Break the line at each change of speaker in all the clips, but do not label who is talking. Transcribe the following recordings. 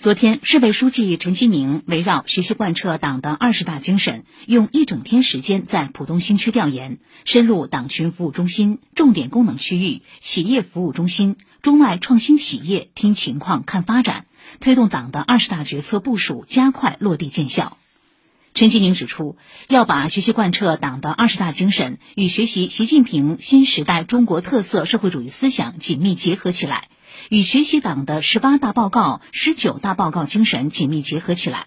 昨天，市委书记陈吉宁围绕学习贯彻党的二十大精神，用一整天时间在浦东新区调研，深入党群服务中心、重点功能区域、企业服务中心、中外创新企业听情况看发展，推动党的二十大决策部署加快落地见效。陈吉宁指出，要把学习贯彻党的二十大精神与学习习近平新时代中国特色社会主义思想紧密结合起来。与学习党的十八大报告、十九大报告精神紧密结合起来，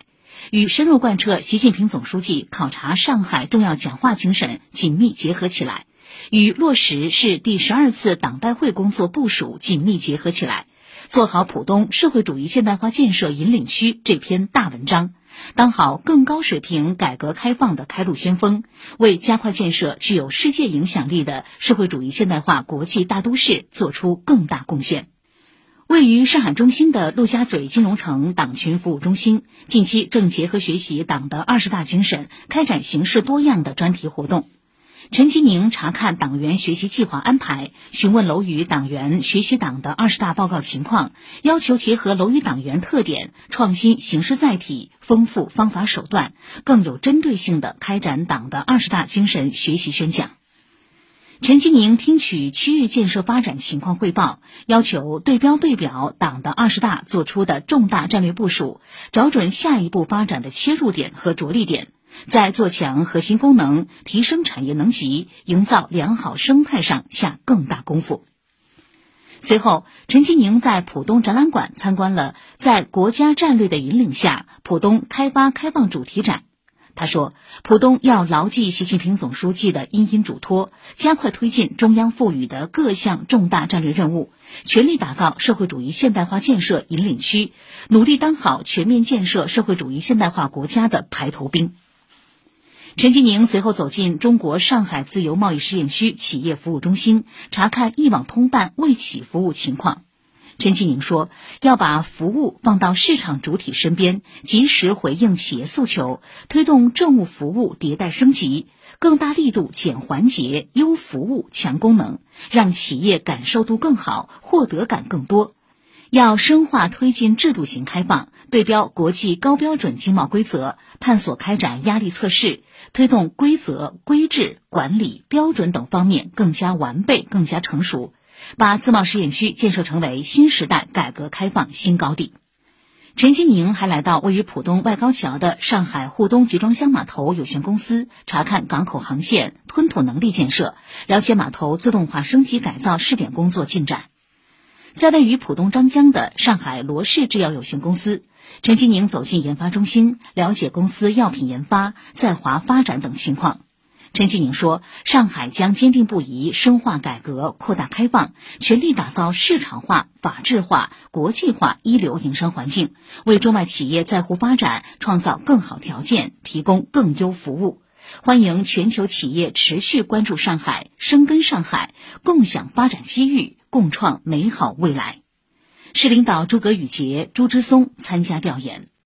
与深入贯彻习近平总书记考察上海重要讲话精神紧密结合起来，与落实市第十二次党代会工作部署紧密结合起来，做好浦东社会主义现代化建设引领区这篇大文章，当好更高水平改革开放的开路先锋，为加快建设具有世界影响力的社会主义现代化国际大都市做出更大贡献。位于上海中心的陆家嘴金融城党群服务中心，近期正结合学习党的二十大精神，开展形式多样的专题活动。陈吉宁查看党员学习计划安排，询问楼宇党员学习党的二十大报告情况，要求结合楼宇党员特点，创新形式载体，丰富方法手段，更有针对性的开展党的二十大精神学习宣讲。陈吉宁听取区域建设发展情况汇报，要求对标对表党的二十大作出的重大战略部署，找准下一步发展的切入点和着力点，在做强核心功能、提升产业能级、营造良好生态上下更大功夫。随后，陈吉宁在浦东展览馆参观了在国家战略的引领下浦东开发开放主题展。他说：“浦东要牢记习近平总书记的殷殷嘱托，加快推进中央赋予的各项重大战略任务，全力打造社会主义现代化建设引领区，努力当好全面建设社会主义现代化国家的排头兵。”陈吉宁随后走进中国上海自由贸易试验区企业服务中心，查看一网通办为企服务情况。陈吉宁说：“要把服务放到市场主体身边，及时回应企业诉求，推动政务服务迭代升级，更大力度减环节、优服务、强功能，让企业感受度更好，获得感更多。要深化推进制度型开放，对标国际高标准经贸规则，探索开展压力测试，推动规则、规制、管理、标准等方面更加完备、更加成熟。”把自贸试验区建设成为新时代改革开放新高地。陈吉宁还来到位于浦东外高桥的上海沪东集装箱码头有限公司，查看港口航线吞吐能力建设，了解码头自动化升级改造试点工作进展。在位于浦东张江的上海罗氏制药有限公司，陈吉宁走进研发中心，了解公司药品研发、在华发展等情况。陈吉宁说：“上海将坚定不移深化改革、扩大开放，全力打造市场化、法治化、国际化一流营商环境，为中外企业在沪发展创造更好条件，提供更优服务。欢迎全球企业持续关注上海，深耕上海，共享发展机遇，共创美好未来。”市领导诸葛宇杰、朱之松参加调研。